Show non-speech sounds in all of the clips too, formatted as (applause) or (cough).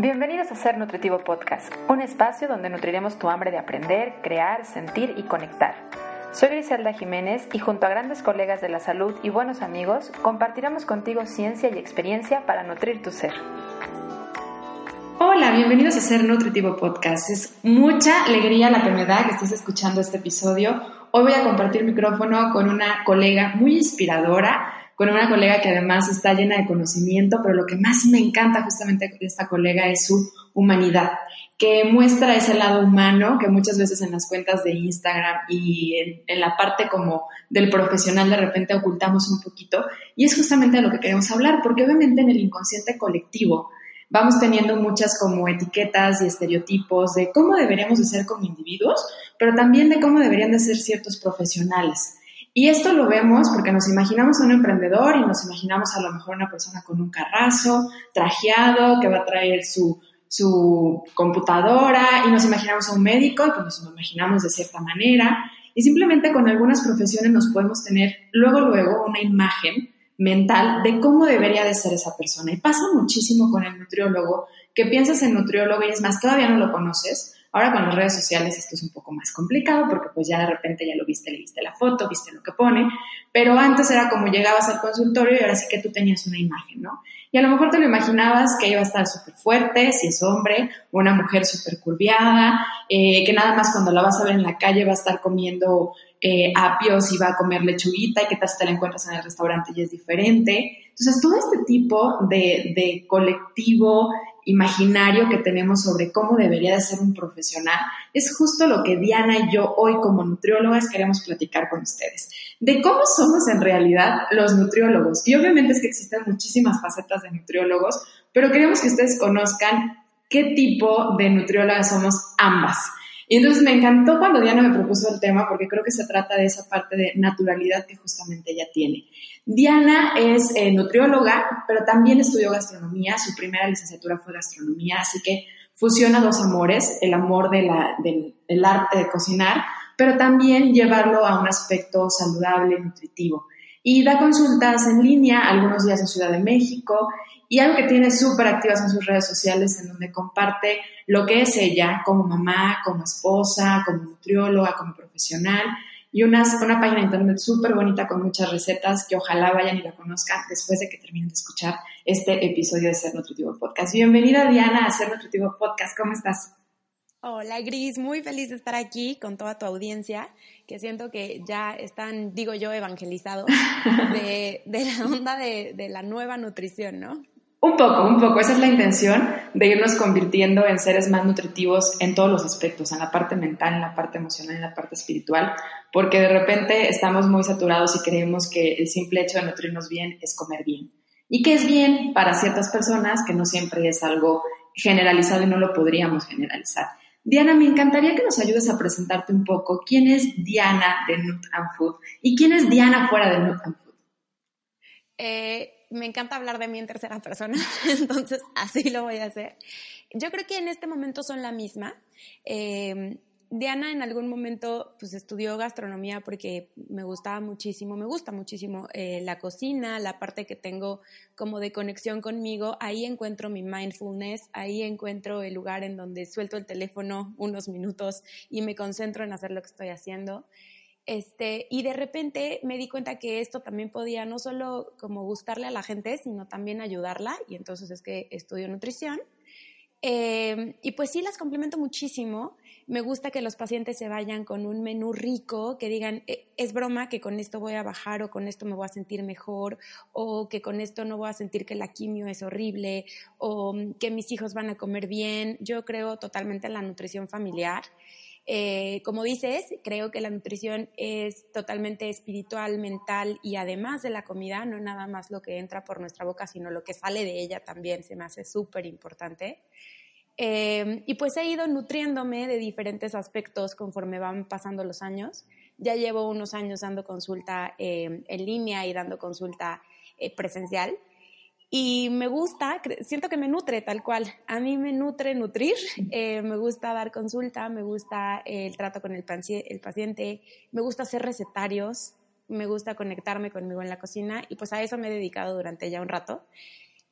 Bienvenidos a Ser Nutritivo Podcast, un espacio donde nutriremos tu hambre de aprender, crear, sentir y conectar. Soy Griselda Jiménez y junto a grandes colegas de la salud y buenos amigos, compartiremos contigo ciencia y experiencia para nutrir tu ser. Hola, bienvenidos a Ser Nutritivo Podcast. Es mucha alegría la que me da que estés escuchando este episodio. Hoy voy a compartir micrófono con una colega muy inspiradora, con una colega que además está llena de conocimiento, pero lo que más me encanta justamente de esta colega es su humanidad, que muestra ese lado humano que muchas veces en las cuentas de Instagram y en, la parte como del profesional de repente ocultamos un poquito. Y es justamente de lo que queremos hablar, porque obviamente en el inconsciente colectivo vamos teniendo muchas como etiquetas y estereotipos de cómo deberíamos de ser como individuos, pero también de cómo deberían de ser ciertos profesionales. Y esto lo vemos porque nos imaginamos a un emprendedor y nos imaginamos a lo mejor una persona con un carrazo, trajeado, que va a traer su, su computadora y nos imaginamos a un médico y pues nos imaginamos de cierta manera. Y simplemente con algunas profesiones nos podemos tener luego, luego una imagen mental de cómo debería de ser esa persona. Y pasa muchísimo con el nutriólogo, que piensas en nutriólogo y es más, todavía no lo conoces, Ahora con las redes sociales esto es un poco más complicado porque pues ya de repente ya lo viste, le viste la foto, viste lo que pone, pero antes era como llegabas al consultorio y ahora sí que tú tenías una imagen, ¿no? Y a lo mejor te lo imaginabas que iba a estar súper fuerte, si es hombre, una mujer súper curviada, eh, que nada más cuando la vas a ver en la calle va a estar comiendo eh, apios y va a comer lechuguita y que tal si te la encuentras en el restaurante y es diferente. Entonces, todo este tipo de, de colectivo imaginario que tenemos sobre cómo debería de ser un profesional, es justo lo que Diana y yo hoy como nutriólogas queremos platicar con ustedes, de cómo somos en realidad los nutriólogos. Y obviamente es que existen muchísimas facetas de nutriólogos, pero queremos que ustedes conozcan qué tipo de nutriólogas somos ambas. Y entonces me encantó cuando Diana me propuso el tema porque creo que se trata de esa parte de naturalidad que justamente ella tiene. Diana es eh, nutrióloga, pero también estudió gastronomía, su primera licenciatura fue gastronomía, así que fusiona dos amores, el amor de del, del arte de cocinar, pero también llevarlo a un aspecto saludable, nutritivo. Y da consultas en línea algunos días en Ciudad de México y algo que tiene súper activas en sus redes sociales, en donde comparte lo que es ella como mamá, como esposa, como nutrióloga, como profesional, y una página de internet súper bonita con muchas recetas que ojalá vayan y la conozcan después de que terminen de escuchar este episodio de Ser Nutritivo Podcast. Bienvenida Diana a Ser Nutritivo Podcast, ¿cómo estás? Hola Gris, muy feliz de estar aquí con toda tu audiencia, que siento que ya están, digo yo, evangelizados (laughs) de, la onda de, de la nueva nutrición, ¿no? Un poco, un poco. Esa es la intención de irnos convirtiendo en seres más nutritivos en todos los aspectos, en la parte mental, en la parte emocional, en la parte espiritual, porque de repente estamos muy saturados y creemos que el simple hecho de nutrirnos bien es comer bien. Y que es bien para ciertas personas, que no siempre es algo generalizado y no lo podríamos generalizar. Diana, me encantaría que nos ayudes a presentarte un poco quién es Diana de Nut and Food y quién es Diana fuera de Nut and Food. Eh, me encanta hablar de mí en tercera persona, (laughs) entonces así lo voy a hacer. Yo creo que en este momento son la misma. Eh, Diana en algún momento pues estudió gastronomía porque me gustaba muchísimo, me gusta muchísimo eh, la cocina, la parte que tengo como de conexión conmigo, ahí encuentro mi mindfulness, ahí encuentro el lugar en donde suelto el teléfono unos minutos y me concentro en hacer lo que estoy haciendo. Este, y de repente me di cuenta que esto también podía no solo como gustarle a la gente, sino también ayudarla. Y entonces es que estudio nutrición. Em, y pues sí, las complemento muchísimo. Me gusta que los pacientes se vayan con un menú rico, que digan, e, es broma que con esto voy a bajar o con esto me voy a sentir mejor o que con esto no voy a sentir que la quimio es horrible o que mis hijos van a comer bien. Yo creo totalmente en la nutrición familiar. Eh, como dices, creo que la nutrición es totalmente espiritual, mental y además de la comida, no nada más lo que entra por nuestra boca, sino lo que sale de ella también se me hace súper importante. Eh, y pues he ido nutriéndome de diferentes aspectos conforme van pasando los años. Ya llevo unos años dando consulta eh, en línea y dando consulta presencial. Y me gusta, siento que me nutre tal cual. A mí me nutre nutrir, (laughs) eh, me gusta dar consulta, me gusta el trato con el, el paciente, me gusta hacer recetarios, me gusta conectarme conmigo en la cocina y pues a eso me he dedicado durante ya un rato.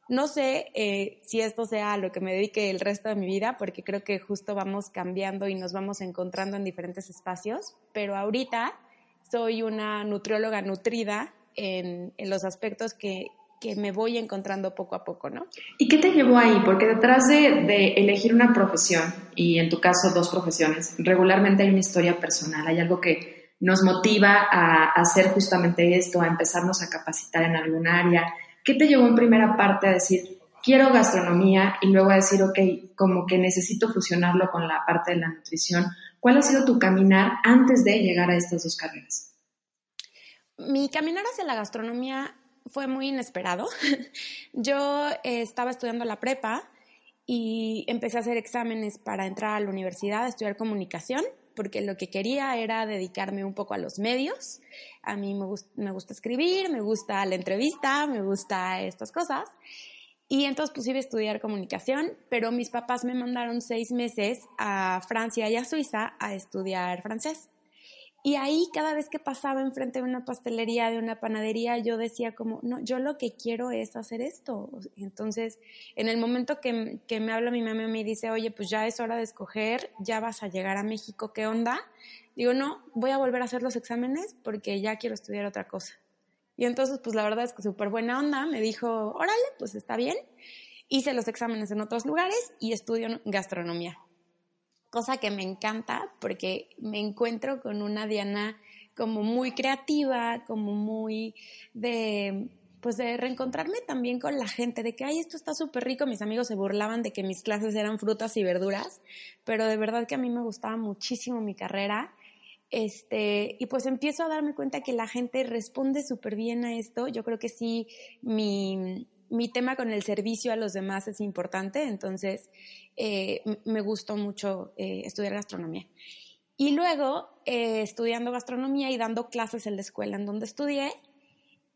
No sé eh, si esto sea a lo que me dedique el resto de mi vida, porque creo que justo vamos cambiando y nos vamos encontrando en diferentes espacios, pero ahorita soy una nutrióloga nutrida en, los aspectos que, me voy encontrando poco a poco, ¿no? ¿Y qué te llevó ahí? Porque detrás de, elegir una profesión, y en tu caso dos profesiones, regularmente hay una historia personal, hay algo que nos motiva a hacer justamente esto, a empezarnos a capacitar en algún área. ¿Qué te llevó en primera parte a decir, quiero gastronomía y luego a decir, ok, como que necesito fusionarlo con la parte de la nutrición? ¿Cuál ha sido tu caminar antes de llegar a estas dos carreras? Mi caminar hacia la gastronomía fue muy inesperado. (laughs) Yo eh, estaba estudiando la prepa y empecé a hacer exámenes para entrar a la universidad a estudiar comunicación, porque lo que quería era dedicarme un poco a los medios. A mí me, gusta escribir, me gusta la entrevista, me gusta estas cosas. Y entonces pues a estudiar comunicación, pero mis papás me mandaron seis meses a Francia y a Suiza a estudiar francés. Y ahí cada vez que pasaba enfrente de una pastelería, de una panadería, yo decía como, no, yo lo que quiero es hacer esto. Entonces, en el momento que, que me habla mi mamá y me dice, oye, pues ya es hora de escoger, ya vas a llegar a México, ¿qué onda? Digo, no, voy a volver a hacer los exámenes porque ya quiero estudiar otra cosa. Y entonces, pues la verdad es que súper buena onda, me dijo, órale, pues está bien. Hice los exámenes en otros lugares y estudio gastronomía cosa que me encanta porque me encuentro con una Diana como muy creativa, como muy de pues de reencontrarme también con la gente, de que, ay, esto está súper rico. Mis amigos se burlaban de que mis clases eran frutas y verduras, pero de verdad que a mí me gustaba muchísimo mi carrera. Este, y pues empiezo a darme cuenta que la gente responde súper bien a esto. Yo creo que sí, mi, mi tema con el servicio a los demás es importante, entonces eh, me gustó mucho eh, estudiar gastronomía. Y luego, eh, estudiando gastronomía y dando clases en la escuela en donde estudié,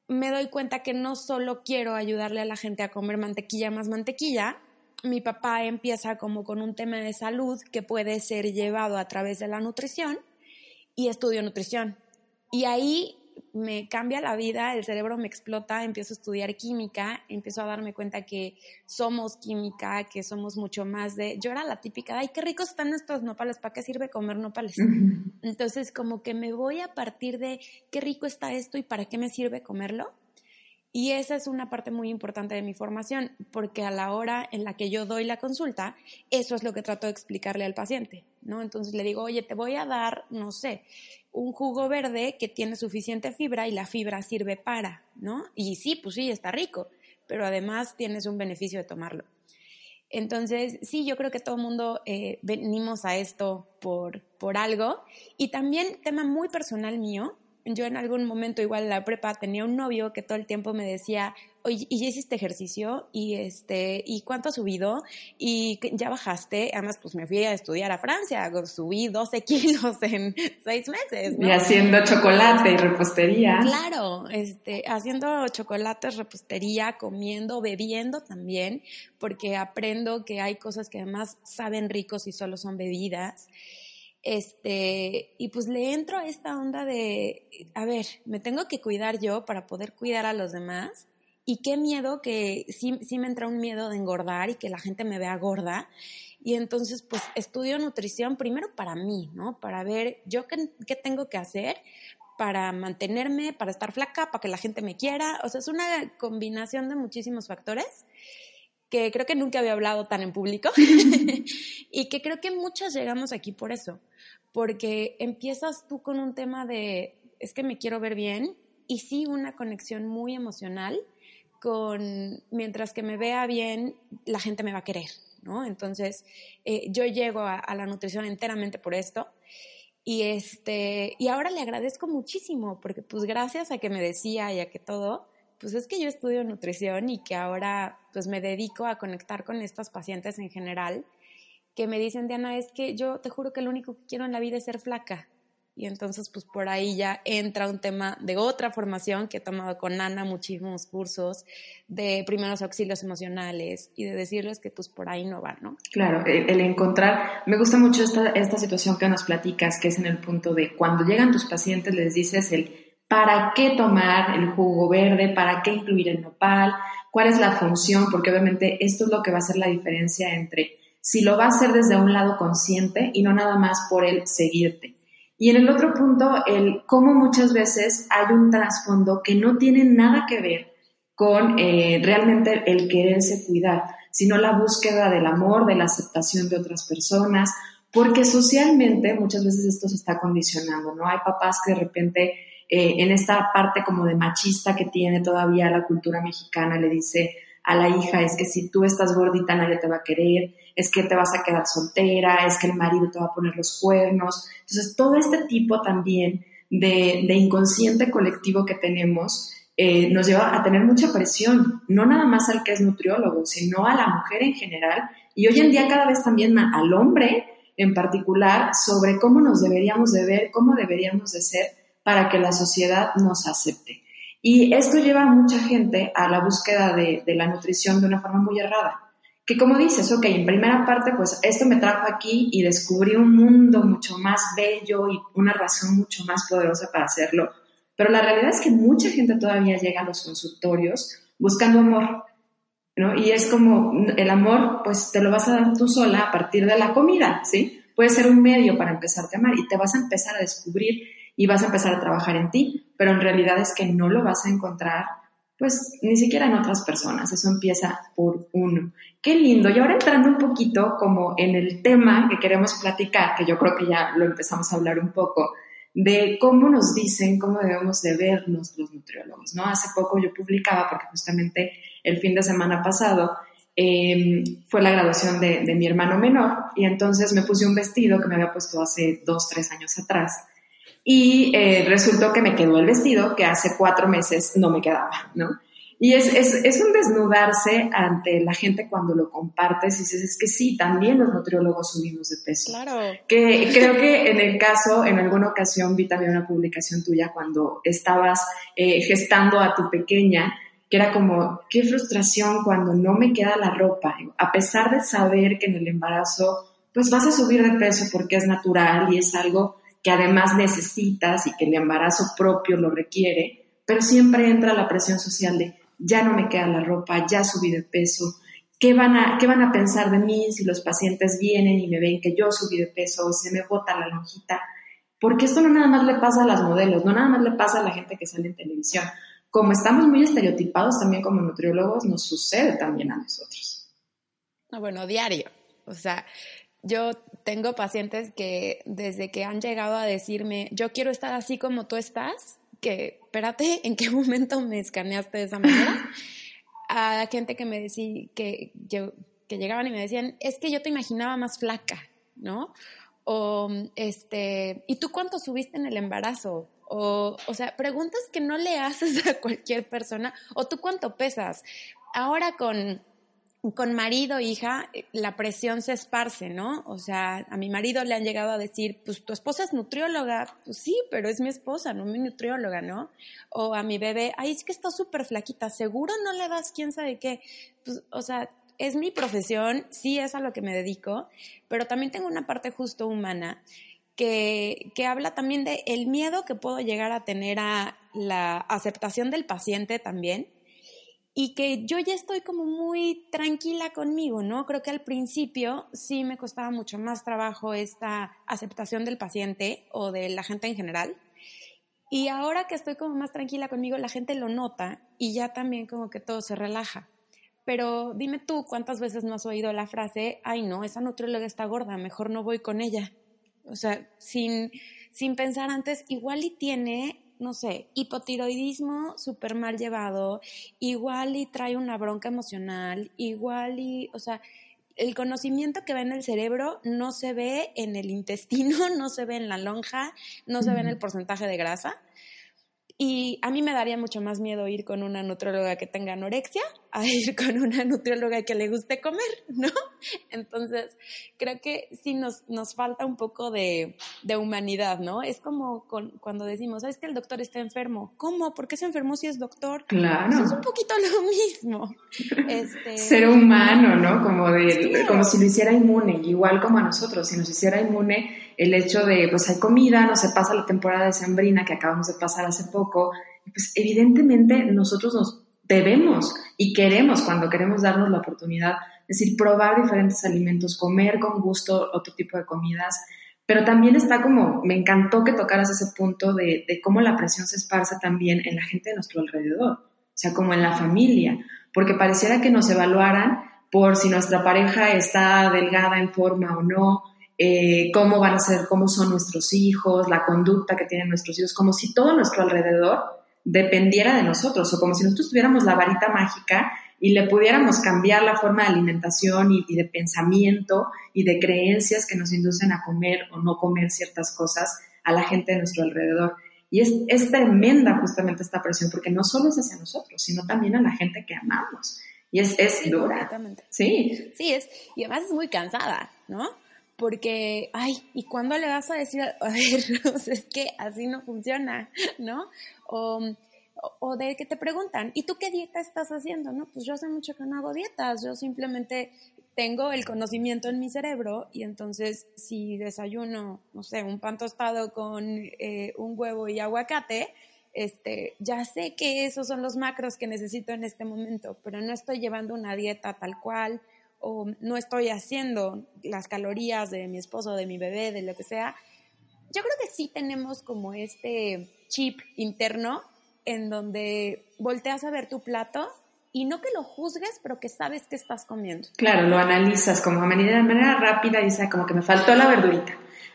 me doy cuenta que no solo quiero ayudarle a la gente a comer mantequilla más mantequilla, mi papá empieza como con un tema de salud que puede ser llevado a través de la nutrición y estudio nutrición. Y ahí me cambia la vida, el cerebro me explota, empiezo a estudiar química, empiezo a darme cuenta que somos química, que somos mucho más de... Yo era la típica, ay, qué ricos están estos nopales, ¿para qué sirve comer nopales? Entonces, como que me voy a partir de qué rico está esto y para qué me sirve comerlo. Y esa es una parte muy importante de mi formación, porque a la hora en la que yo doy la consulta, eso es lo que trato de explicarle al paciente, ¿no? Entonces le digo, oye, te voy a dar, no sé, un jugo verde que tiene suficiente fibra y la fibra sirve para, ¿no? Y sí, pues sí, está rico, pero además tienes un beneficio de tomarlo. Entonces, sí, yo creo que todo el mundo eh, venimos a esto por, por algo. Y también, tema muy personal mío, yo en algún momento, igual en la prepa, tenía un novio que todo el tiempo me decía, oye, ¿y ya hiciste ejercicio? ¿Y, este, ¿Y cuánto has subido? ¿Y ya bajaste? Además, pues me fui a estudiar a Francia, subí 12 (laughs) kilos en seis meses. Y haciendo chocolate y repostería. Claro, este, haciendo chocolates, repostería, comiendo, bebiendo también, porque aprendo que hay cosas que además saben ricos y solo son bebidas. Este, y pues le entro a esta onda de, a ver, me tengo que cuidar yo para poder cuidar a los demás. Y qué miedo que sí, sí me entra un miedo de engordar y que la gente me vea gorda. Y entonces, pues estudio nutrición primero para mí, ¿no? Para ver yo qué, qué tengo que hacer para mantenerme, para estar flaca, para que la gente me quiera. O sea, es una combinación de muchísimos factores que creo que nunca había hablado tan en público (laughs) (laughs) y que creo que muchas llegamos aquí por eso, porque empiezas tú con un tema de, es que me quiero ver bien y sí una conexión muy emocional con, mientras que me vea bien, la gente me va a querer, ¿no? Entonces, eh, yo llego a, la nutrición enteramente por esto. Y, este, y ahora le agradezco muchísimo, porque pues gracias a que me decía y a que todo, pues es que yo estudio nutrición y que ahora pues me dedico a conectar con estos pacientes en general que me dicen, Diana, es que yo te juro que lo único que quiero en la vida es ser flaca. Y entonces, pues por ahí ya entra un tema de otra formación que he tomado con Ana, muchísimos cursos de primeros auxilios emocionales y de decirles que pues por ahí no va, ¿no? Claro, el, encontrar, me gusta mucho esta, esta situación que nos platicas, que es en el punto de cuando llegan tus pacientes les dices el para qué tomar el jugo verde, para qué incluir el nopal, cuál es la función, porque obviamente esto es lo que va a hacer la diferencia entre si lo va a hacer desde un lado consciente y no nada más por el seguirte. Y en el otro punto, el cómo muchas veces hay un trasfondo que no tiene nada que ver con eh, realmente el quererse cuidar, sino la búsqueda del amor, de la aceptación de otras personas, porque socialmente muchas veces esto se está condicionando, ¿no? Hay papás que de repente eh, en esta parte como de machista que tiene todavía la cultura mexicana le dice a la hija es que si tú estás gordita nadie te va a querer, es que te vas a quedar soltera, es que el marido te va a poner los cuernos. Entonces, todo este tipo también de, inconsciente colectivo que tenemos eh, nos lleva a tener mucha presión, no nada más al que es nutriólogo, sino a la mujer en general y hoy en día cada vez también al hombre en particular sobre cómo nos deberíamos de ver, cómo deberíamos de ser para que la sociedad nos acepte. Y esto lleva a mucha gente a la búsqueda de, la nutrición de una forma muy errada que como dices, ok, en primera parte, pues esto me trajo aquí y descubrí un mundo mucho más bello y una razón mucho más poderosa para hacerlo. Pero la realidad es que mucha gente todavía llega a los consultorios buscando amor, ¿no? Y es como el amor, pues te lo vas a dar tú sola a partir de la comida, ¿sí? Puede ser un medio para empezarte a amar y te vas a empezar a descubrir y vas a empezar a trabajar en ti, pero en realidad es que no lo vas a encontrar pues ni siquiera en otras personas, eso empieza por uno. Qué lindo. Y ahora entrando un poquito como en el tema que queremos platicar, que yo creo que ya lo empezamos a hablar un poco, de cómo nos dicen cómo debemos de vernos los nutriólogos, ¿no? Hace poco yo publicaba, porque justamente el fin de semana pasado em, fue la graduación de, de mi hermano menor, y entonces me puse un vestido que me había puesto hace dos, tres años atrás, y eh, resultó que me quedó el vestido que hace cuatro meses no me quedaba, ¿no? Y es, es, es, un desnudarse ante la gente cuando lo compartes y dices, es que sí, también los nutriólogos subimos de peso. Claro. Que creo que en el caso, en alguna ocasión vi también una publicación tuya cuando estabas eh, gestando a tu pequeña, que era como, qué frustración cuando no me queda la ropa, a pesar de saber que en el embarazo, pues vas a subir de peso porque es natural y es algo que además necesitas y que el embarazo propio lo requiere, pero siempre entra la presión social de ya no me queda la ropa, ya subí de peso, ¿qué van a, qué van a pensar de mí si los pacientes vienen y me ven que yo subí de peso, se me bota la lonjita? Porque esto no nada más le pasa a las modelos, no nada más le pasa a la gente que sale en televisión. Como estamos muy estereotipados también como nutriólogos, nos sucede también a nosotros. Bueno, diario. O sea, yo tengo pacientes que desde que han llegado a decirme, yo quiero estar así como tú estás, que espérate, (laughs) ¿en qué momento me escaneaste de esa manera? (laughs) A gente que me decía, que, que llegaban y me decían, es que yo te imaginaba más flaca, ¿no? O, este, ¿y tú cuánto subiste en el embarazo? O, o sea, preguntas que no le haces (laughs) a cualquier persona. O tú cuánto pesas. Ahora con con marido, hija, eh, la presión se esparce, ¿no? O sea, a mi marido le han llegado a decir, pues tu esposa es nutrióloga, pues sí, pero es mi esposa, no mi nutrióloga, ¿no? O a mi bebé, ay, es que está súper flaquita, seguro no le das quién sabe qué. Pues, o sea, es mi profesión, sí es a lo que me dedico, pero también tengo una parte justo humana que, que habla también de el miedo que puedo llegar a tener a la aceptación del paciente también y que yo ya estoy como muy tranquila conmigo, ¿no? Creo que al principio sí me costaba mucho más trabajo esta aceptación del paciente o de la gente en general. Y ahora que estoy como más tranquila conmigo, la gente lo nota y ya también como que todo se relaja. Pero dime tú, ¿cuántas veces no has oído la frase, ay no, esa nutrióloga está gorda, mejor no voy con ella? O sea, sin, sin pensar antes, igual y tiene no sé, hipotiroidismo súper mal llevado, igual y trae una bronca emocional, igual y, o sea, el conocimiento que va en el cerebro no se ve en el intestino, (laughs) no se ve en la lonja, no se ve en el porcentaje de grasa. Y a mí me daría mucho más miedo ir con una nutróloga que tenga anorexia a (laughs) ir con una nutrióloga que le guste comer, ¿no? (laughs) Entonces, creo que sí nos, nos falta un poco de, de humanidad, ¿no? Es como con, cuando decimos, ¿sabes que el doctor está enfermo? ¿Cómo? ¿Por qué se enfermó si es doctor? Claro. es un poquito lo mismo. (laughs) Este, Ser humano, ¿no? Como, de, como si lo hiciera inmune, igual como a nosotros, si nos hiciera inmune el hecho de, pues hay comida, no se pasa la temporada de sembrina que acabamos de pasar hace poco, pues evidentemente nosotros nos debemos y queremos cuando queremos darnos la oportunidad, es decir, probar diferentes alimentos, comer con gusto otro tipo de comidas, pero también está como, me encantó que tocaras ese punto de, de cómo la presión se esparce también en la gente de nuestro alrededor, o sea, como en la familia, porque pareciera que nos evaluaran por si nuestra pareja está delgada en forma o no, eh, cómo van a ser, cómo son nuestros hijos, la conducta que tienen nuestros hijos, como si todo nuestro alrededor dependiera de nosotros, o como si nosotros tuviéramos la varita mágica y le pudiéramos cambiar la forma de alimentación y, de pensamiento y de creencias que nos inducen a comer o no comer ciertas cosas a la gente de nuestro alrededor. Y es, es tremenda justamente esta presión, porque no solo es hacia nosotros, sino también a la gente que amamos. Y es, es dura. Sí. Sí, es, y además es muy cansada, ¿no? Porque, ay, ¿y cuándo le vas a decir, a (laughs) ver, es que así no funciona, ¿no? O, o, de que te preguntan, ¿y tú qué dieta estás haciendo? No, pues yo hace mucho que no hago dietas, yo simplemente tengo el conocimiento en mi cerebro y entonces si desayuno, no sé, un pan tostado con eh, un huevo y aguacate, este, ya sé que esos son los macros que necesito en este momento, pero no estoy llevando una dieta tal cual, o no estoy haciendo las calorías de mi esposo, de mi bebé, de lo que sea, yo creo que sí tenemos como este chip interno en donde volteas a ver tu plato y no que lo juzgues, pero que sabes que estás comiendo. Claro, lo analizas como a manera, de manera rápida y dices, como que me faltó la verdurita.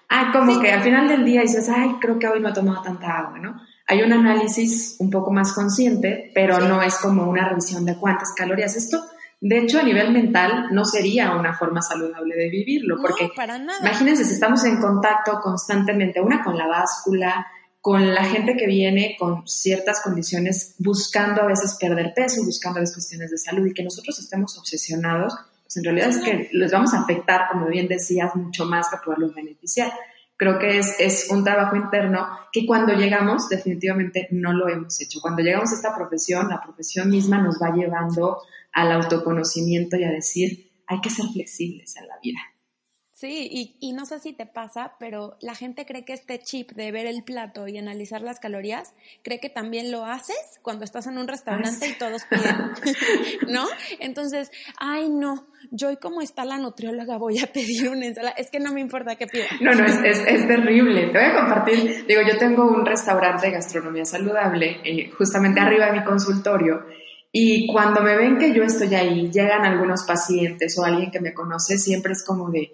Ah, como que al final del día dices, ay, creo que hoy no he tomado tanta agua, ¿no? Hay un análisis un poco más consciente, pero no es como una revisión de cuántas calorías. Esto de hecho, a nivel mental no sería una forma saludable de vivirlo, porque imagínense si estamos en contacto constantemente, una con la báscula, con la gente que viene con ciertas condiciones, buscando a veces perder peso, buscando a veces cuestiones de salud y que nosotros estemos obsesionados, pues en realidad es que les vamos a afectar, como bien decías, mucho más que poderlos beneficiar. Creo que es, es un trabajo interno que cuando llegamos definitivamente no lo hemos hecho. Cuando llegamos a esta profesión, la profesión misma nos va llevando al autoconocimiento y a decir, hay que ser flexibles en la vida. Sí, y, y, no sé si te pasa, pero la gente cree que este chip de ver el plato y analizar las calorías, cree que también lo haces cuando estás en un restaurante y todos (laughs) piden, (laughs) ¿no? Entonces, ay, no, yo y como está la nutrióloga voy a pedir una ensalada, es que no me importa qué pida. No, no, es, es, terrible. Te voy a compartir, digo, yo tengo un restaurante de gastronomía saludable eh, justamente arriba de mi consultorio y cuando me ven que yo estoy ahí, llegan algunos pacientes o alguien que me conoce, siempre es como de,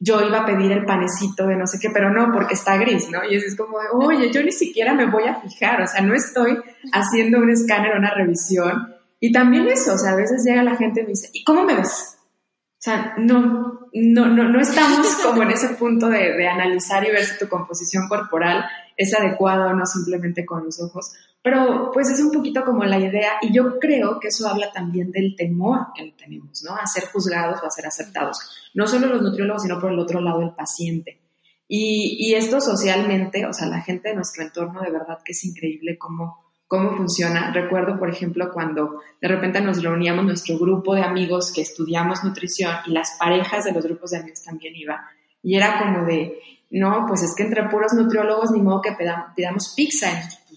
yo iba a pedir el panecito de no sé qué, pero no, porque está gris, ¿no? Y es como de, oye, yo ni siquiera me voy a fijar, o sea, no estoy haciendo un escáner una revisión. Y también eso, o sea, a veces llega la gente y me dice, ¿y cómo me ves? O sea, no, no, no, no estamos como en ese punto de, de analizar y ver si tu composición corporal es adecuada o no simplemente con los ojos, pero pues es un poquito como la idea y yo creo que eso habla también del temor que tenemos, ¿no? A ser juzgados o a ser aceptados. No solo los nutriólogos, sino por el otro lado el paciente. Y, y esto socialmente, o sea, la gente de nuestro entorno de verdad que es increíble cómo, cómo funciona. Recuerdo, por ejemplo, cuando de repente nos reuníamos nuestro grupo de amigos que estudiamos nutrición y las parejas de los grupos de amigos también iban. Y era como de, no, pues es que entre puros nutriólogos ni modo que pidamos pizza.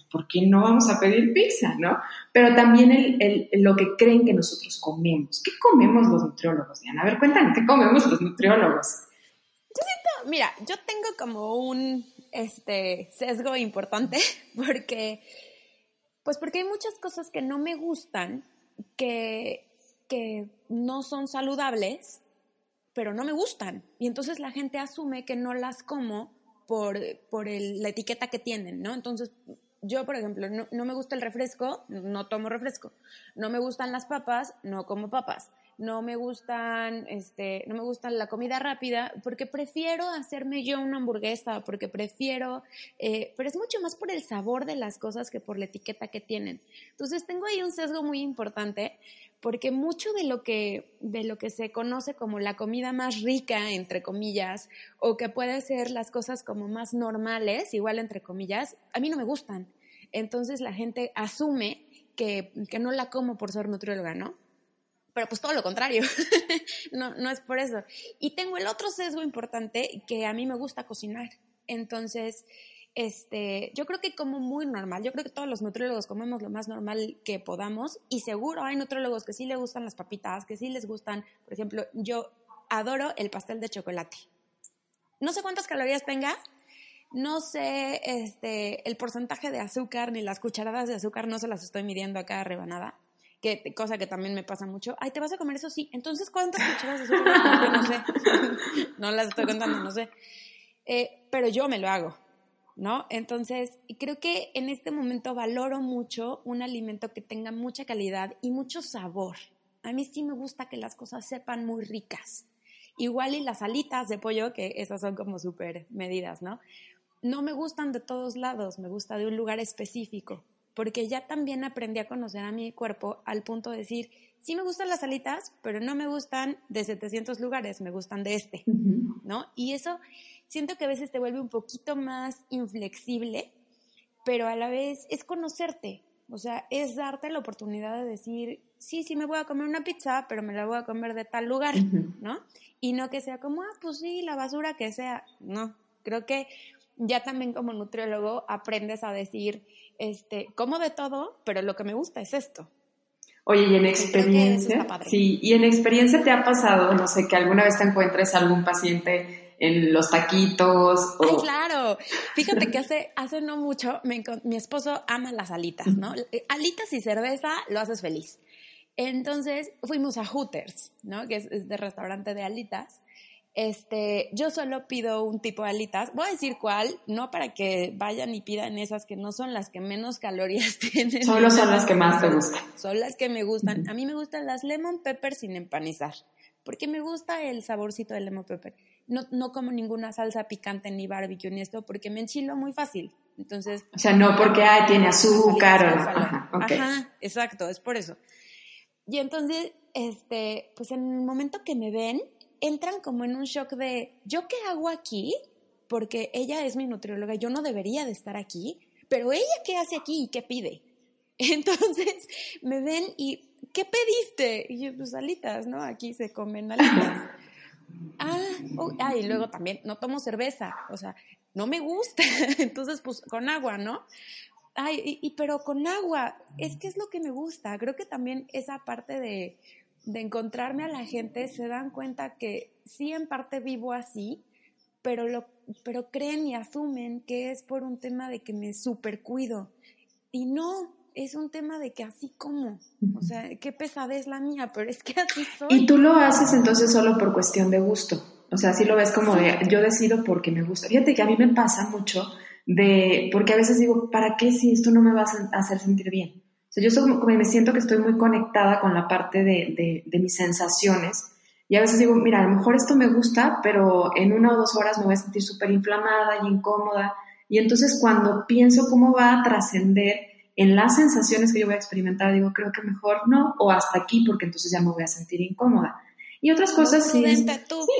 ¿por qué no vamos a pedir pizza, no? Pero también el, lo que creen que nosotros comemos. ¿Qué comemos los nutriólogos, Diana? A ver, cuéntanos, ¿qué comemos los nutriólogos? Yo siento, mira, yo tengo como un este, sesgo importante (laughs) porque, pues porque hay muchas cosas que no me gustan, que, que no son saludables, pero no me gustan. Y entonces la gente asume que no las como por, por la etiqueta que tienen, ¿no? Entonces, yo, por ejemplo, no, me gusta el refresco, no tomo refresco. No me gustan las papas, no como papas. No me gustan, este, no me gustan la comida rápida, porque prefiero hacerme yo una hamburguesa, porque prefiero, eh, pero es mucho más por el sabor de las cosas que por la etiqueta que tienen. Entonces tengo ahí un sesgo muy importante, porque mucho de lo que, de lo que se conoce como la comida más rica, entre comillas, o que puede ser las cosas como más normales, igual entre comillas, a mí no me gustan. Entonces la gente asume que, que no la como por ser nutrióloga, ¿no? Pero pues todo lo contrario, (laughs) no, no es por eso. Y tengo el otro sesgo importante que a mí me gusta cocinar. Entonces, este, yo creo que como muy normal, yo creo que todos los nutriólogos comemos lo más normal que podamos y seguro hay nutriólogos que sí les gustan las papitas, que sí les gustan, por ejemplo, yo adoro el pastel de chocolate. No sé cuántas calorías tenga, no sé este, el porcentaje de azúcar ni las cucharadas de azúcar, no se las estoy midiendo acá rebanada, que, cosa que también me pasa mucho. Ay, ¿te vas a comer eso? Sí. Entonces, ¿cuántas cucharadas de no sé. (laughs) no las estoy contando, no sé. Eh, pero yo me lo hago, ¿no? Entonces, creo que en este momento valoro mucho un alimento que tenga mucha calidad y mucho sabor. A mí sí me gusta que las cosas sepan muy ricas. Igual y las alitas de pollo, que esas son como súper medidas, ¿no? No me gustan de todos lados, me gusta de un lugar específico porque ya también aprendí a conocer a mi cuerpo al punto de decir, sí me gustan las alitas, pero no me gustan de 700 lugares, me gustan de este, ¿no? Y eso siento que a veces te vuelve un poquito más inflexible, pero a la vez es conocerte, o sea, es darte la oportunidad de decir, sí, sí me voy a comer una pizza, pero me la voy a comer de tal lugar, ¿no? Y no que sea como, ah, pues sí, la basura que sea, no, creo que ya también como nutriólogo aprendes a decir, este, como de todo, pero lo que me gusta es esto. Oye, y en experiencia, sí, y en experiencia te ha pasado, no sé, que alguna vez te encuentres algún paciente en los taquitos. Ay, claro. Fíjate que hace, hace no mucho mi esposo ama las alitas, ¿no? Alitas y cerveza lo haces feliz. Entonces fuimos a Hooters, ¿no? Que es, es de restaurante de alitas. Este, yo solo pido un tipo de alitas. Voy a decir cuál, no para que vayan y pidan esas que no son las que menos calorías (laughs) tienen. Solo son las que más te gustan. Son las que me gustan. A mí me gustan las lemon pepper sin empanizar, porque me gusta el saborcito del lemon pepper. No, no como ninguna salsa picante ni barbecue ni esto, porque me enchilo muy fácil. Entonces. O sea, no porque ay, tiene azúcar. Ajá, Ajá, exacto, es por eso. Y entonces, este, pues en el momento que me ven, entran como en un shock de, ¿yo qué hago aquí? Porque ella es mi nutrióloga, yo no debería de estar aquí, pero ella qué hace aquí y qué pide. (laughs) Entonces me ven y, ¿qué pediste? Y yo, pues alitas, ¿no? Aquí se comen alitas. (laughs) ah, ah, y luego también no tomo cerveza, o sea, no me gusta, (laughs) entonces pues con agua, ¿no? Ay, y, pero con agua, es que es lo que me gusta. Creo que también esa parte de, de encontrarme a la gente se dan cuenta que sí en parte vivo así, pero, lo, pero creen y asumen que es por un tema de que me super cuido. Y no, es un tema de que así como, o sea, qué pesadez la mía, pero es que así soy. Y tú lo haces entonces solo por cuestión de gusto. O sea, así lo ves como de yo decido porque me gusta. Fíjate que a mí me pasa mucho de, porque a veces digo, ¿para qué si esto no me va a hacer sentir bien? Yo como, me siento que estoy muy conectada con la parte de, de, mis sensaciones. Y a veces digo, mira, a lo mejor esto me gusta, pero en una o dos horas me voy a sentir súper inflamada y incómoda. Y entonces cuando pienso cómo va a trascender en las sensaciones que yo voy a experimentar, digo, creo que mejor no, o hasta aquí, porque entonces ya me voy a sentir incómoda. Y otras cosas sí, sí.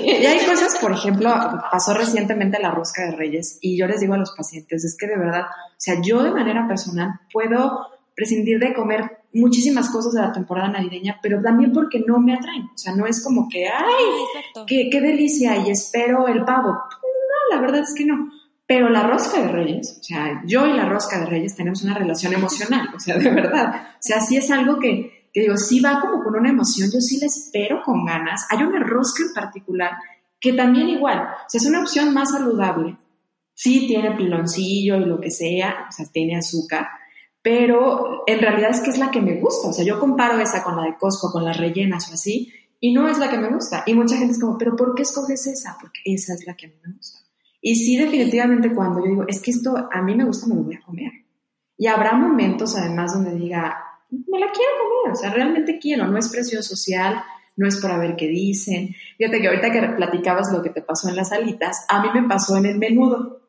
Y hay cosas, por ejemplo, pasó recientemente la rosca de reyes y yo les digo a los pacientes, es que de verdad, o sea, yo de manera personal puedo prescindir de comer muchísimas cosas de la temporada navideña, pero también porque no me atraen. O sea, no es como que, ay, qué, qué, delicia y espero el pavo. No, la verdad es que no. Pero la rosca de reyes, o sea, yo y la rosca de reyes tenemos una relación emocional, o sea, de verdad. O sea, sí es algo que, que digo, sí va como con una emoción, yo sí la espero con ganas. Hay una rosca en particular que también igual, o sea, es una opción más saludable. Sí tiene piloncillo y lo que sea, o sea, tiene azúcar, pero en realidad es que es la que me gusta. O sea, yo comparo esa con la de Costco, con las rellenas o así, y no es la que me gusta. Y mucha gente es como, ¿pero por qué escoges esa? Porque esa es la que a mí me gusta. Y sí, definitivamente cuando yo digo, es que esto a mí me gusta, me lo voy a comer. Y habrá momentos además donde diga, me la quiero comer, o sea, realmente quiero, no es presión social, no es para ver qué dicen. Fíjate que ahorita que platicabas lo que te pasó en las alitas, a mí me pasó en el menudo.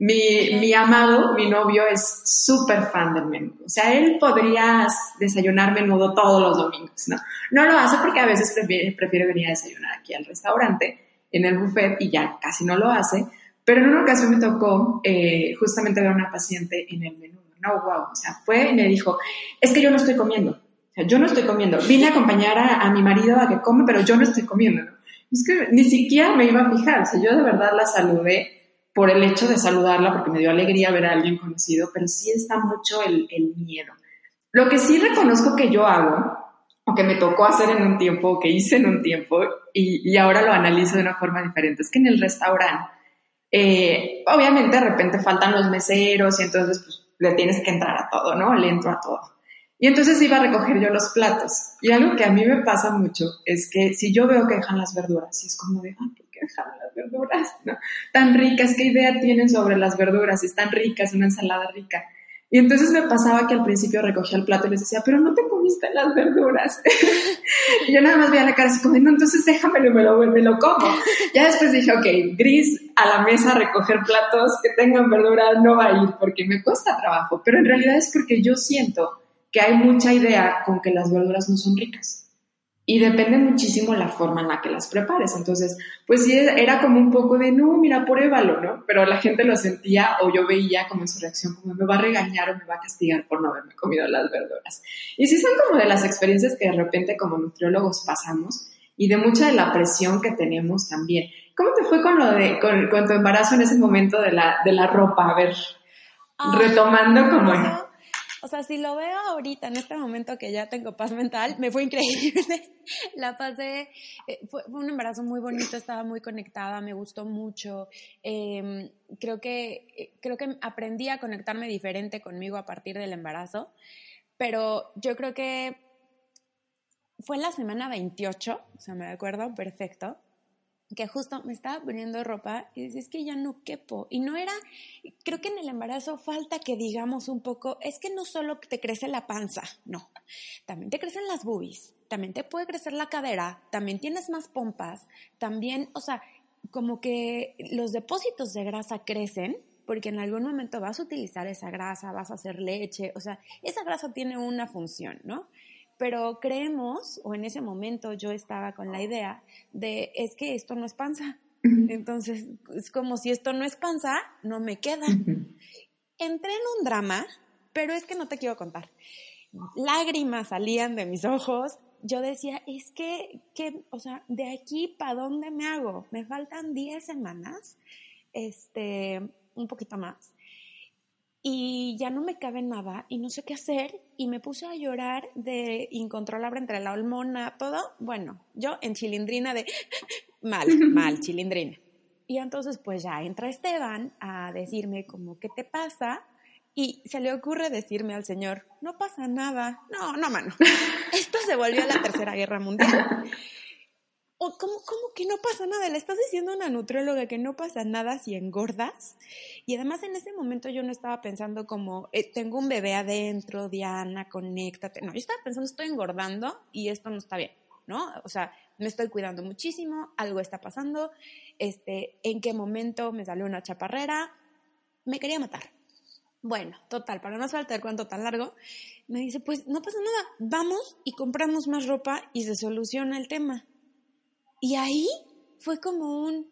Mi, mi amado, mi novio, es súper fan del menudo. O sea, él podría desayunar menudo todos los domingos, ¿no? No lo hace porque a veces prefiere, venir a desayunar aquí al restaurante, en el buffet, y ya casi no lo hace. Pero en una ocasión me tocó eh, justamente ver a una paciente en el menudo. No, wow. O sea, fue y me dijo, es que yo no estoy comiendo. O sea, yo no estoy comiendo. Vine a acompañar a, a mi marido a que come, pero yo no estoy comiendo. ¿no? Es que ni siquiera me iba a fijar. O sea, yo de verdad la saludé por el hecho de saludarla, porque me dio alegría ver a alguien conocido, pero sí está mucho el, miedo. Lo que sí reconozco que yo hago, o que me tocó hacer en un tiempo, o que hice en un tiempo, y, y ahora lo analizo de una forma diferente, es que en el restaurante, eh, obviamente de repente faltan los meseros y entonces pues, le tienes que entrar a todo, ¿no? Le entro a todo. Y entonces iba a recoger yo los platos. Y algo que a mí me pasa mucho es que si yo veo que dejan las verduras, y es como de, ah, ¿por qué dejan las verduras? (laughs) Tan ricas, ¿qué idea tienen sobre las verduras? Están ricas, una ensalada rica. Y entonces me pasaba que al principio recogía el plato y les decía, pero no te comiste las verduras. (laughs) y yo nada más veía la cara así como, no, entonces déjamelo, me lo, me lo como. (laughs) Ya después dije, ok, gris a la mesa recoger platos que tengan verdura no va a ir porque me cuesta trabajo. Pero en realidad es porque yo siento que hay mucha idea con que las verduras no son ricas. Y depende muchísimo la forma en la que las prepares. Entonces, pues sí, era como un poco de, no, mira, pruébalo, ¿no? Pero la gente lo sentía o yo veía como en su reacción, como me va a regañar o me va a castigar por no haberme comido las verduras. Y sí son como de las experiencias que de repente como nutriólogos pasamos y de mucha de la presión que tenemos también. ¿Cómo te fue con lo de, con, con tu embarazo en ese momento de la, de la ropa? A ver, Ah, retomando como... O sea, si lo veo ahorita, en este momento que ya tengo paz mental, me fue increíble. (laughs) La pasé, eh, fue, un embarazo muy bonito, estaba muy conectada, me gustó mucho. Eh, creo, que, eh, creo que aprendí a conectarme diferente conmigo a partir del embarazo, pero yo creo que fue en la semana 28, o sea, me acuerdo perfecto, que justo me estaba poniendo ropa y decía, es que ya no quepo. Y no era, creo que en el embarazo falta que digamos un poco, es que no solo te crece la panza, no, también te crecen las boobies, también te puede crecer la cadera, también tienes más pompas, también, o sea, como que los depósitos de grasa crecen porque en algún momento vas a utilizar esa grasa, vas a hacer leche, o sea, esa grasa tiene una función, ¿no? Pero creemos, o en ese momento yo estaba con la idea de, es que esto no es panza. Entonces, es como si esto no es panza, no me queda. Entré en un drama, pero es que no te quiero contar. Lágrimas salían de mis ojos. Yo decía, es que, que o sea, de aquí para dónde me hago? Me faltan 10 semanas, este, un poquito más y ya no me cabe nada y no sé qué hacer y me puse a llorar de incontrolable entre la hormona, todo, bueno, yo en chilindrina de (laughs) mal, (laughs) mal, chilindrina. Y entonces pues ya entra Esteban a decirme como, ¿qué te pasa? Y se le ocurre decirme al señor, no pasa nada. No, no, mano. (laughs) Esto se volvió la Tercera Guerra Mundial. ¿O cómo, ¿Cómo que no pasa nada? Le estás diciendo a una nutrióloga que no pasa nada si engordas. Y además en ese momento yo no estaba pensando como, eh, tengo un bebé adentro, Diana, conéctate. No, yo estaba pensando, estoy engordando y esto no está bien, ¿no? O sea, me estoy cuidando muchísimo, algo está pasando, este, en qué momento me salió una chaparrera, me quería matar. Bueno, total, para no saltar el cuento tan largo, me dice, pues no pasa nada, vamos y compramos más ropa y se soluciona el tema. Y ahí fue como un,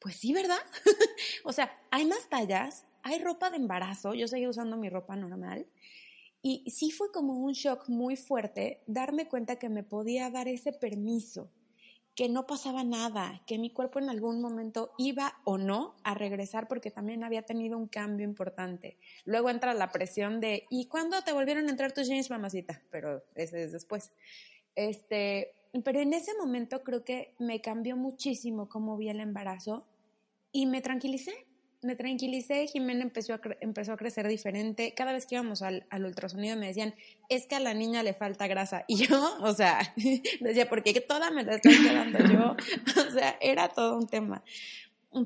pues sí, ¿verdad? (laughs) o sea, hay más tallas, hay ropa de embarazo, yo seguí usando mi ropa normal. Y sí fue como un shock muy fuerte darme cuenta que me podía dar ese permiso, que no pasaba nada, que mi cuerpo en algún momento iba o no a regresar porque también había tenido un cambio importante. Luego entra la presión de, ¿y cuándo te volvieron a entrar tus jeans, mamacita? Pero ese es después. Este, pero en ese momento creo que me cambió muchísimo cómo vi el embarazo y me tranquilicé. Me tranquilicé, Jimena empezó a, empezó a crecer diferente. Cada vez que íbamos al, al, ultrasonido me decían, es que a la niña le falta grasa. Y yo, (laughs) o sea, (laughs) decía, porque toda me la estoy quedando yo. (laughs) O sea, era todo un tema.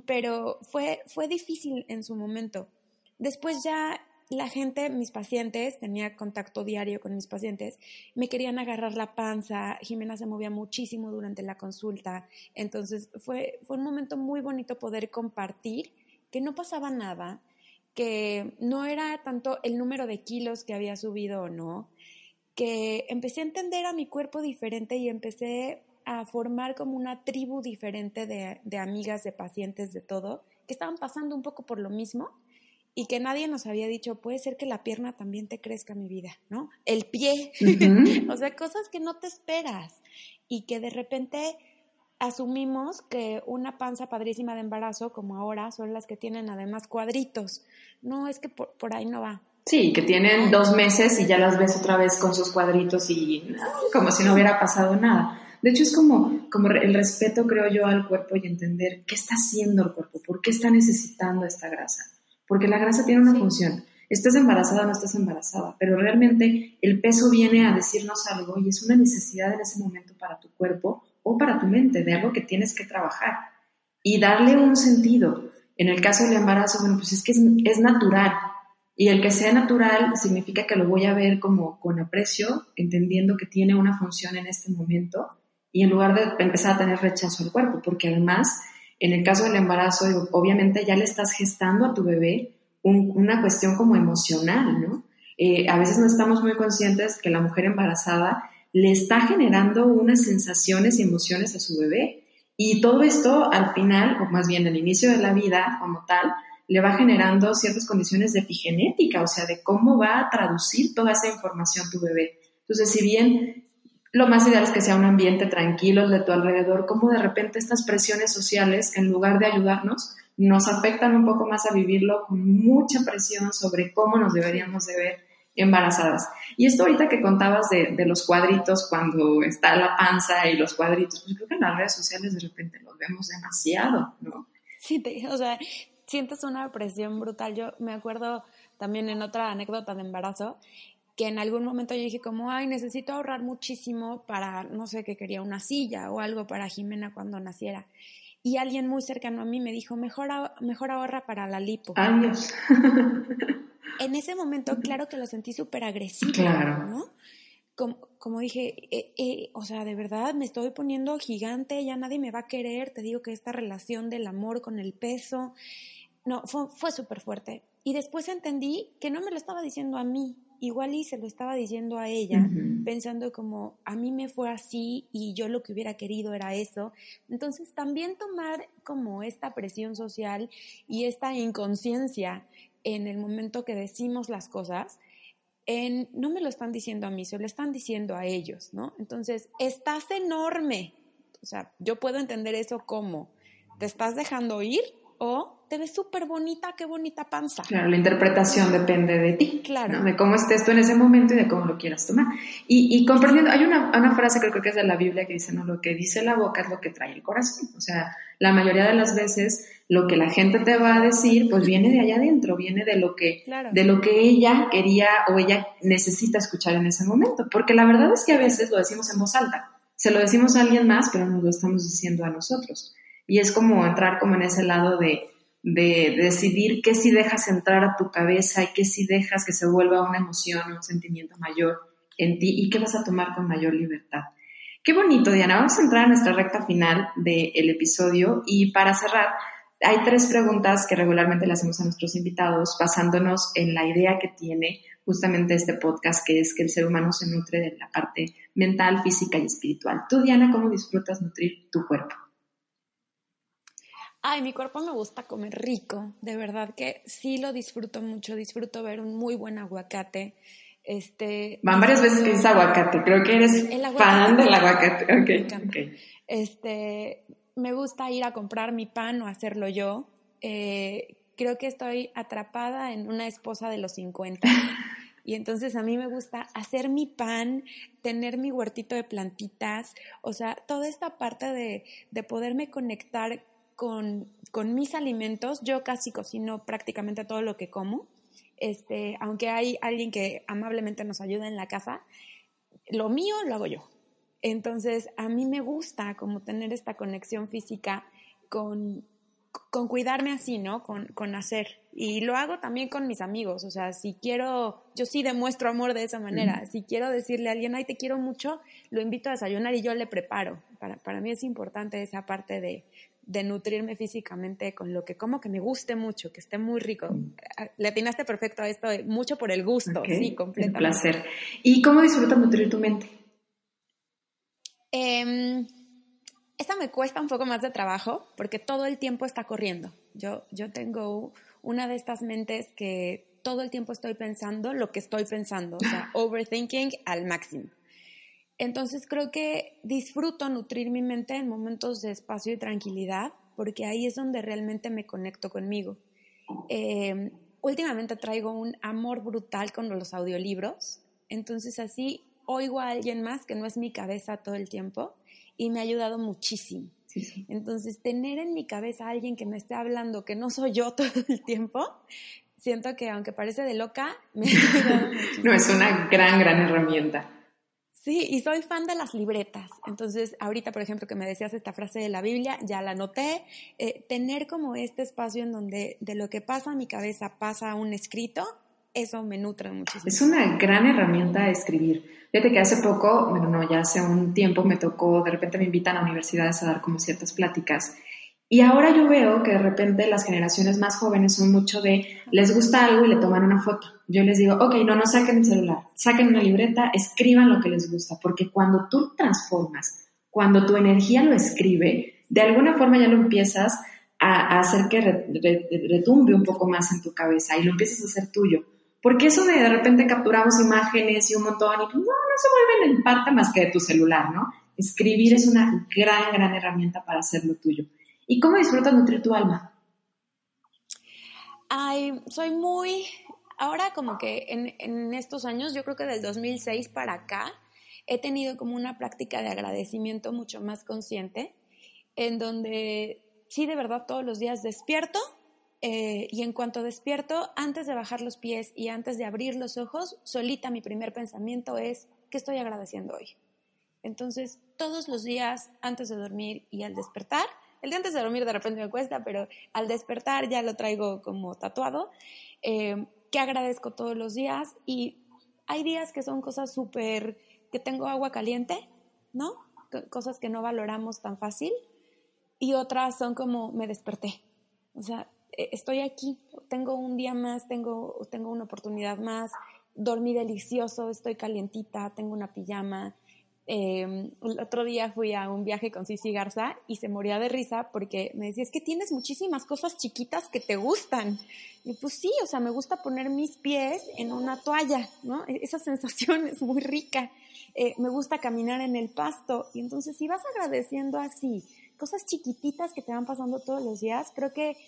Pero fue, fue difícil en su momento. Después ya la gente, mis pacientes, tenía contacto diario con mis pacientes, me querían agarrar la panza, Jimena se movía muchísimo durante la consulta, entonces fue, fue un momento muy bonito poder compartir que no pasaba nada, que no era tanto el número de kilos que había subido o no, que empecé a entender a mi cuerpo diferente y empecé a formar como una tribu diferente de, de amigas, de pacientes, de todo, que estaban pasando un poco por lo mismo y que nadie nos había dicho, puede ser que la pierna también te crezca mi vida, ¿no? El pie, (laughs) o sea, cosas que no te esperas y que de repente asumimos que una panza padrísima de embarazo, como ahora, son las que tienen además cuadritos. No, es que por, ahí no va. Sí, que tienen dos meses y ya las ves otra vez con sus cuadritos y como si no hubiera pasado nada. De hecho, es como, como el respeto, creo yo, al cuerpo y entender qué está haciendo el cuerpo, por qué está necesitando esta grasa porque la grasa tiene una función. Estás embarazada o no estás embarazada, pero realmente el peso viene a decirnos algo y es una necesidad en ese momento para tu cuerpo o para tu mente, de algo que tienes que trabajar y darle un sentido. En el caso del embarazo, bueno, pues es que es, natural. Y el que sea natural significa que lo voy a ver como con aprecio, entendiendo que tiene una función en este momento y en lugar de empezar a tener rechazo al cuerpo, porque además en el caso del embarazo, obviamente ya le estás gestando a tu bebé una cuestión como emocional, ¿no? Eh, a veces no estamos muy conscientes que la mujer embarazada le está generando unas sensaciones y emociones a su bebé. Y todo esto al final, o más bien al inicio de la vida como tal, le va generando ciertas condiciones de epigenética, o sea, de cómo va a traducir toda esa información tu bebé. Entonces, si bien lo más ideal es que sea un ambiente tranquilo de tu alrededor, como de repente estas presiones sociales, en lugar de ayudarnos, nos afectan un poco más a vivirlo con mucha presión sobre cómo nos deberíamos de ver embarazadas. Y esto ahorita que contabas de, los cuadritos cuando está la panza y los cuadritos, pues creo que en las redes sociales de repente los vemos demasiado, ¿no? Sí, o sea, sientes una presión brutal. Yo me acuerdo también en otra anécdota de embarazo que en algún momento yo dije como, ay, necesito ahorrar muchísimo para, no sé, que quería una silla o algo para Jimena cuando naciera. Y alguien muy cercano a mí me dijo, mejor, mejor ahorra para la lipo. Años. (laughs) en ese momento, claro que lo sentí súper agresivo, claro. ¿no? Como, como dije, eh, eh, o sea, de verdad me estoy poniendo gigante, ya nadie me va a querer, te digo que esta relación del amor con el peso, no, fue, fue súper fuerte. Y después entendí que no me lo estaba diciendo a mí, igual y se lo estaba diciendo a ella, pensando como a mí me fue así y yo lo que hubiera querido era eso. Entonces también tomar como esta presión social y esta inconsciencia en el momento que decimos las cosas, en, no me lo están diciendo a mí, se lo están diciendo a ellos, ¿no? Entonces, estás enorme. O sea, yo puedo entender eso como, ¿te estás dejando ir o te ves súper bonita, qué bonita panza. Claro, la interpretación depende de ti. Claro. De cómo estés tú en ese momento y de cómo lo quieras tomar. Y, y comprendiendo, hay una, una frase creo que es de la Biblia que dice, no, lo que dice la boca es lo que trae el corazón. O sea, la mayoría de las veces lo que la gente te va a decir, pues viene de allá adentro, viene de lo que, de lo que ella quería o ella necesita escuchar en ese momento. Porque la verdad es que a veces lo decimos en voz alta. Se lo decimos a alguien más, pero nos lo estamos diciendo a nosotros. Y es como entrar como en ese lado de, de, decidir qué si dejas entrar a tu cabeza y qué si dejas que se vuelva una emoción, un sentimiento mayor en ti y qué vas a tomar con mayor libertad. Qué bonito, Diana. Vamos a entrar a nuestra recta final del episodio y para cerrar, hay tres preguntas que regularmente le hacemos a nuestros invitados basándonos en la idea que tiene justamente este podcast, que es que el ser humano se nutre de la parte mental, física y espiritual. Tú, Diana, ¿cómo disfrutas nutrir tu cuerpo? Ay, mi cuerpo me gusta comer rico, de verdad que sí lo disfruto mucho, disfruto ver un muy buen aguacate. Este, Van varias veces que dices aguacate, creo que eres fan del aguacate. Okay, Este, me gusta ir a comprar mi pan o hacerlo yo. Eh, creo que estoy atrapada en una esposa de los 50. (laughs) Y entonces a mí me gusta hacer mi pan, tener mi huertito de plantitas, o sea, toda esta parte de, de poderme conectar con, mis alimentos, yo casi cocino prácticamente todo lo que como. Este, aunque hay alguien que amablemente nos ayuda en la casa, lo mío lo hago yo. Entonces, a mí me gusta como tener esta conexión física con, con cuidarme así, ¿no? Con, con hacer. Y lo hago también con mis amigos. O sea, si quiero, yo sí demuestro amor de esa manera. Si quiero decirle a alguien, ay, te quiero mucho, lo invito a desayunar y yo le preparo. Para, para mí es importante esa parte de, de nutrirme físicamente con lo que como que me guste mucho, que esté muy rico. Le atinaste perfecto a esto, mucho por el gusto, sí, completamente. Un placer. ¿Y cómo disfrutas nutrir tu mente? Eh, esta me cuesta un poco más de trabajo porque todo el tiempo está corriendo. Yo, yo tengo una de estas mentes que todo el tiempo estoy pensando lo que estoy pensando, o sea, (laughs) overthinking al máximo. Entonces creo que disfruto nutrir mi mente en momentos de espacio y tranquilidad, porque ahí es donde realmente me conecto conmigo. Eh, últimamente traigo un amor brutal con los audiolibros, entonces así oigo a alguien más que no es mi cabeza todo el tiempo y me ha ayudado muchísimo. Entonces, tener en mi cabeza a alguien que me esté hablando que no soy yo (laughs) todo el tiempo, siento que aunque parece de loca, me ha ayudado muchísimo. (laughs) no, es una gran, gran herramienta. Sí, y soy fan de las libretas. Entonces, ahorita, por ejemplo, que me decías esta frase de la Biblia, ya la noté. Eh, tener como este espacio en donde de lo que pasa en mi cabeza pasa un escrito, eso me nutre muchísimo. Es una gran herramienta escribir. Fíjate que hace poco, bueno, no, ya hace un tiempo me tocó, de repente me invitan a universidades a dar como ciertas pláticas. Y ahora yo veo que de repente las generaciones más jóvenes son mucho de, les gusta algo y le toman una foto. Yo les digo, ok, no, no saquen el celular, saquen una libreta, escriban lo que les gusta, porque cuando tú transformas, cuando tu energía lo escribe, de alguna forma ya lo empiezas a, hacer que retumbe un poco más en tu cabeza y lo empiezas a hacer tuyo. Porque eso de de repente capturamos imágenes y un montón y no, no se vuelven en parte más que de tu celular, ¿no? Escribir es una gran, gran herramienta para hacerlo tuyo. ¿Y cómo disfrutas nutrir tu alma? Ay, soy muy, ahora como que en, en, estos años, yo creo que del 2006 para acá, he tenido como una práctica de agradecimiento mucho más consciente, en donde sí, de verdad, todos los días despierto eh, y en cuanto despierto, antes de bajar los pies y antes de abrir los ojos, solita mi primer pensamiento es, ¿qué estoy agradeciendo hoy? Entonces, todos los días, antes de dormir y al despertar, el día antes de dormir de repente me cuesta, pero al despertar ya lo traigo como tatuado, eh, que agradezco todos los días y hay días que son cosas súper, que tengo agua caliente, ¿no? Cosas que no valoramos tan fácil y otras son como me desperté. O sea, eh, estoy aquí, tengo un día más, tengo, tengo una oportunidad más, dormí delicioso, estoy calientita, tengo una pijama. Em, el otro día fui a un viaje con Cici Garza y se moría de risa porque me decía, es que tienes muchísimas cosas chiquitas que te gustan. Y pues sí, o sea, me gusta poner mis pies en una toalla, ¿no? E-, esa (laughs) sensación es muy rica. Eh, me gusta caminar en el pasto. Y entonces, si vas agradeciendo así, cosas chiquititas que te van pasando todos los días, creo que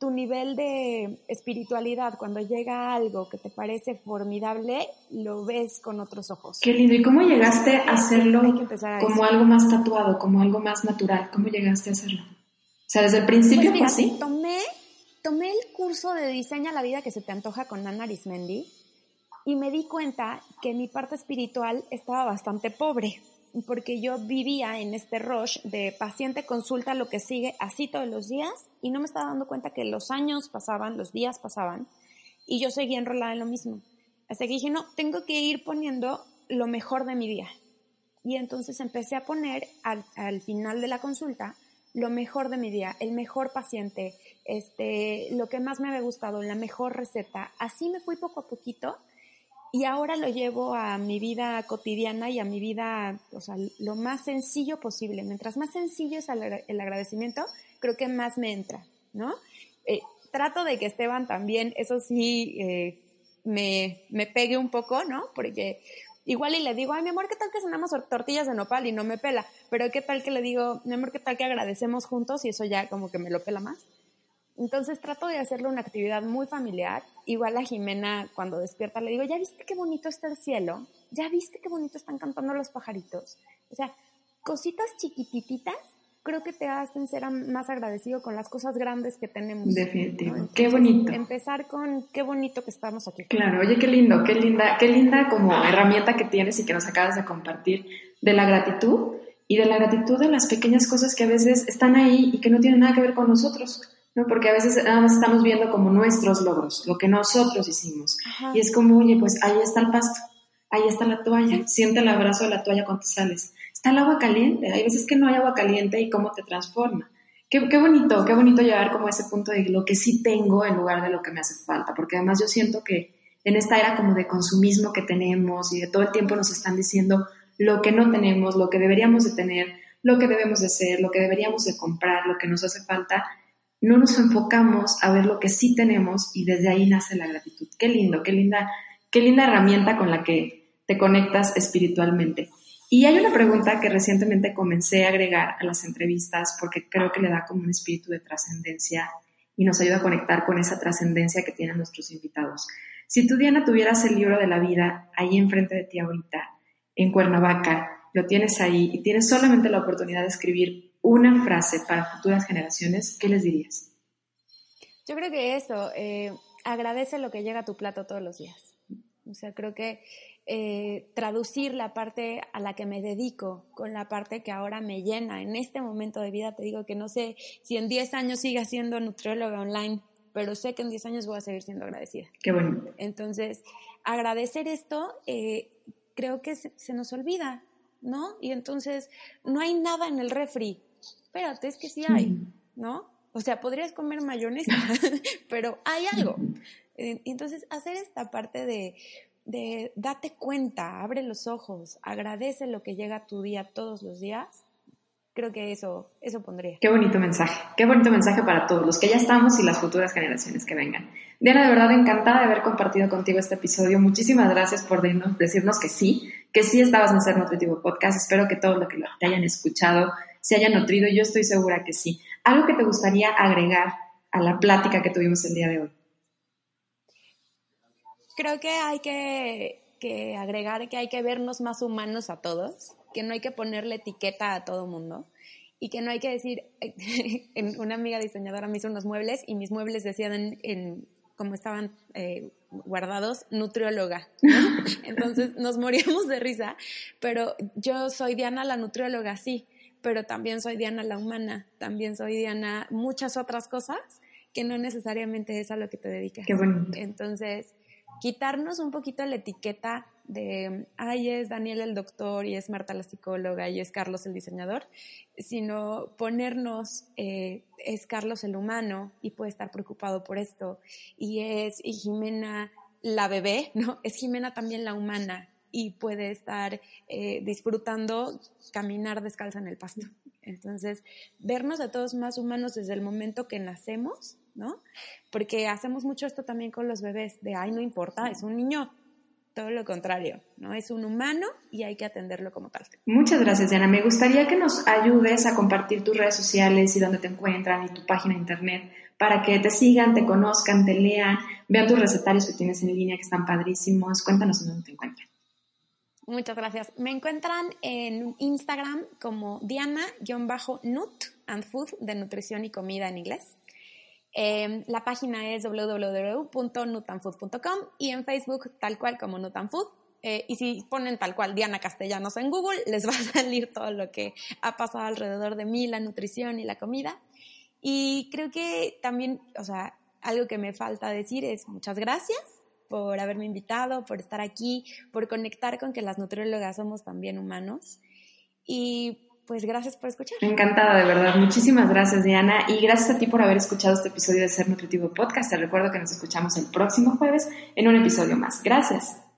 tu nivel de espiritualidad, cuando llega algo que te parece formidable, lo ves con otros ojos. Qué lindo. ¿Y cómo llegaste a hacerlo como algo más tatuado, como algo más natural? ¿Cómo llegaste a hacerlo? O sea, desde el principio pues así. Tomé, tomé el curso de Diseña la vida que se te antoja con Ana Arismendi y me di cuenta que mi parte espiritual estaba bastante pobre porque yo vivía en este rush de paciente consulta lo que sigue así todos los días y no me estaba dando cuenta que los años pasaban, los días pasaban y yo seguía enrolada en lo mismo. Hasta que dije, no, tengo que ir poniendo lo mejor de mi día. Y entonces empecé a poner al, al final de la consulta lo mejor de mi día, el mejor paciente, este, lo que más me había gustado, la mejor receta. Así me fui poco a poquito y ahora lo llevo a mi vida cotidiana y a mi vida, o sea, lo más sencillo posible. Mientras más sencillo es el agradecimiento, creo que más me entra, ¿no? Eh, trato de que Esteban también, eso sí, eh, me, me pegue un poco, ¿no? Porque igual y le digo, ay, mi amor, ¿qué tal que cenamos tortillas de nopal y no me pela? Pero ¿qué tal que le digo, mi amor, ¿qué tal que agradecemos juntos y eso ya como que me lo pela más? Entonces trato de hacerlo una actividad muy familiar. Igual a Jimena cuando despierta le digo, ¿ya viste qué bonito está el cielo? ¿Ya viste qué bonito están cantando los pajaritos? O sea, cositas chiquititas creo que te hacen ser más agradecido con las cosas grandes que tenemos. Definitivo. qué bonito. Empezar con qué bonito que estamos aquí. Claro, oye, qué lindo, qué linda, qué linda como herramienta que tienes y que nos acabas de compartir de la gratitud y de la gratitud de las pequeñas cosas que a veces están ahí y que no tienen nada que ver con nosotros ¿no? Porque a veces nada más estamos viendo como nuestros logros, lo que nosotros hicimos. Ajá. Y es como, oye, pues ahí está el pasto, ahí está la toalla, siente el abrazo de la toalla cuando sales. Está el agua caliente, hay veces que no hay agua caliente y cómo te transforma. Qué, qué bonito, qué bonito llegar como a ese punto de lo que sí tengo en lugar de lo que me hace falta, porque además yo siento que en esta era como de consumismo que tenemos y de todo el tiempo nos están diciendo lo que no tenemos, lo que deberíamos de tener, lo que debemos de ser, lo que deberíamos de comprar, lo que nos hace falta, no nos enfocamos a ver lo que sí tenemos y desde ahí nace la gratitud. Qué lindo, qué linda, qué linda herramienta con la que te conectas espiritualmente. Y hay una pregunta que recientemente comencé a agregar a las entrevistas porque creo que le da como un espíritu de trascendencia y nos ayuda a conectar con esa trascendencia que tienen nuestros invitados. Si tú, Diana, tuvieras el libro de la vida ahí enfrente de ti ahorita, en Cuernavaca, lo tienes ahí y tienes solamente la oportunidad de escribir una frase para futuras generaciones, ¿qué les dirías? Yo creo que eso, eh, agradece lo que llega a tu plato todos los días. O sea, creo que eh, traducir la parte a la que me dedico con la parte que ahora me llena. En este momento de vida te digo que no sé si en 10 años siga siendo nutrióloga online, pero sé que en 10 años voy a seguir siendo agradecida. Qué bueno. Entonces, agradecer esto eh, creo que se, se, nos olvida, ¿no? Y entonces, no hay nada en el refri. Espérate, es que sí hay, ¿no? O sea, podrías comer mayonesa, (laughs) (laughs) pero hay algo. Entonces, hacer esta parte de, de date cuenta, abre los ojos, agradece lo que llega a tu día todos los días, creo que eso, eso pondría. Qué bonito mensaje, qué bonito mensaje para todos los que ya estamos y las futuras generaciones que vengan. Diana, de verdad encantada de haber compartido contigo este episodio. Muchísimas gracias por decirnos que sí, que sí estabas en Ser Nutritivo Podcast. Espero que todos los que te hayan escuchado se hayan nutrido. Yo estoy segura que sí. ¿Algo que te gustaría agregar a la plática que tuvimos el día de hoy? Creo que hay que, que agregar que hay que vernos más humanos a todos, que no hay que ponerle etiqueta a todo mundo y que no hay que decir, (laughs) una amiga diseñadora me hizo unos muebles y mis muebles decían en, en como estaban eh, guardados, nutrióloga. ¿no? (laughs) Entonces nos moríamos de risa, pero yo soy Diana la nutrióloga, sí, pero también soy Diana la humana, también soy Diana muchas otras cosas que no necesariamente es a lo que te dedicas. Qué bonito. Entonces, quitarnos un poquito la etiqueta de, ay, es Daniel el doctor y es Marta la psicóloga y es Carlos el diseñador, sino ponernos, eh, es Carlos el humano y puede estar preocupado por esto, y es y Jimena la bebé, ¿no? Es Jimena también la humana y puede estar eh, disfrutando caminar descalza en el pasto. Entonces, vernos a todos más humanos desde el momento que nacemos, ¿no? Porque hacemos mucho esto también con los bebés, de, ay, no importa, es un niño, todo lo contrario, ¿no? Es un humano y hay que atenderlo como tal. Muchas gracias, Diana. Me gustaría que nos ayudes a compartir tus redes sociales y dónde te encuentran y tu página de internet para que te sigan, te conozcan, te lean, vean tus recetarios que tienes en línea que están padrísimos. Cuéntanos dónde te encuentran. Muchas gracias. Me encuentran en Instagram como Diana-Nut and Food de nutrición y comida en inglés. Eh, la página es www.nutanfood.com y en Facebook tal cual como Nutanfood. Eh, y si ponen tal cual Diana Castellanos en Google, les (laughs) va a salir todo lo que ha pasado alrededor de mí, la nutrición y la comida. Y creo que también, o sea, algo que me falta decir es muchas gracias por haberme invitado, por estar aquí, por conectar con que las nutriólogas somos también humanos. Y pues gracias por escuchar. Encantada, de verdad. Muchísimas gracias, Diana. Y gracias a ti por haber escuchado este episodio de Ser Nutritivo Podcast. Te recuerdo que nos escuchamos el próximo jueves en un episodio más. Gracias.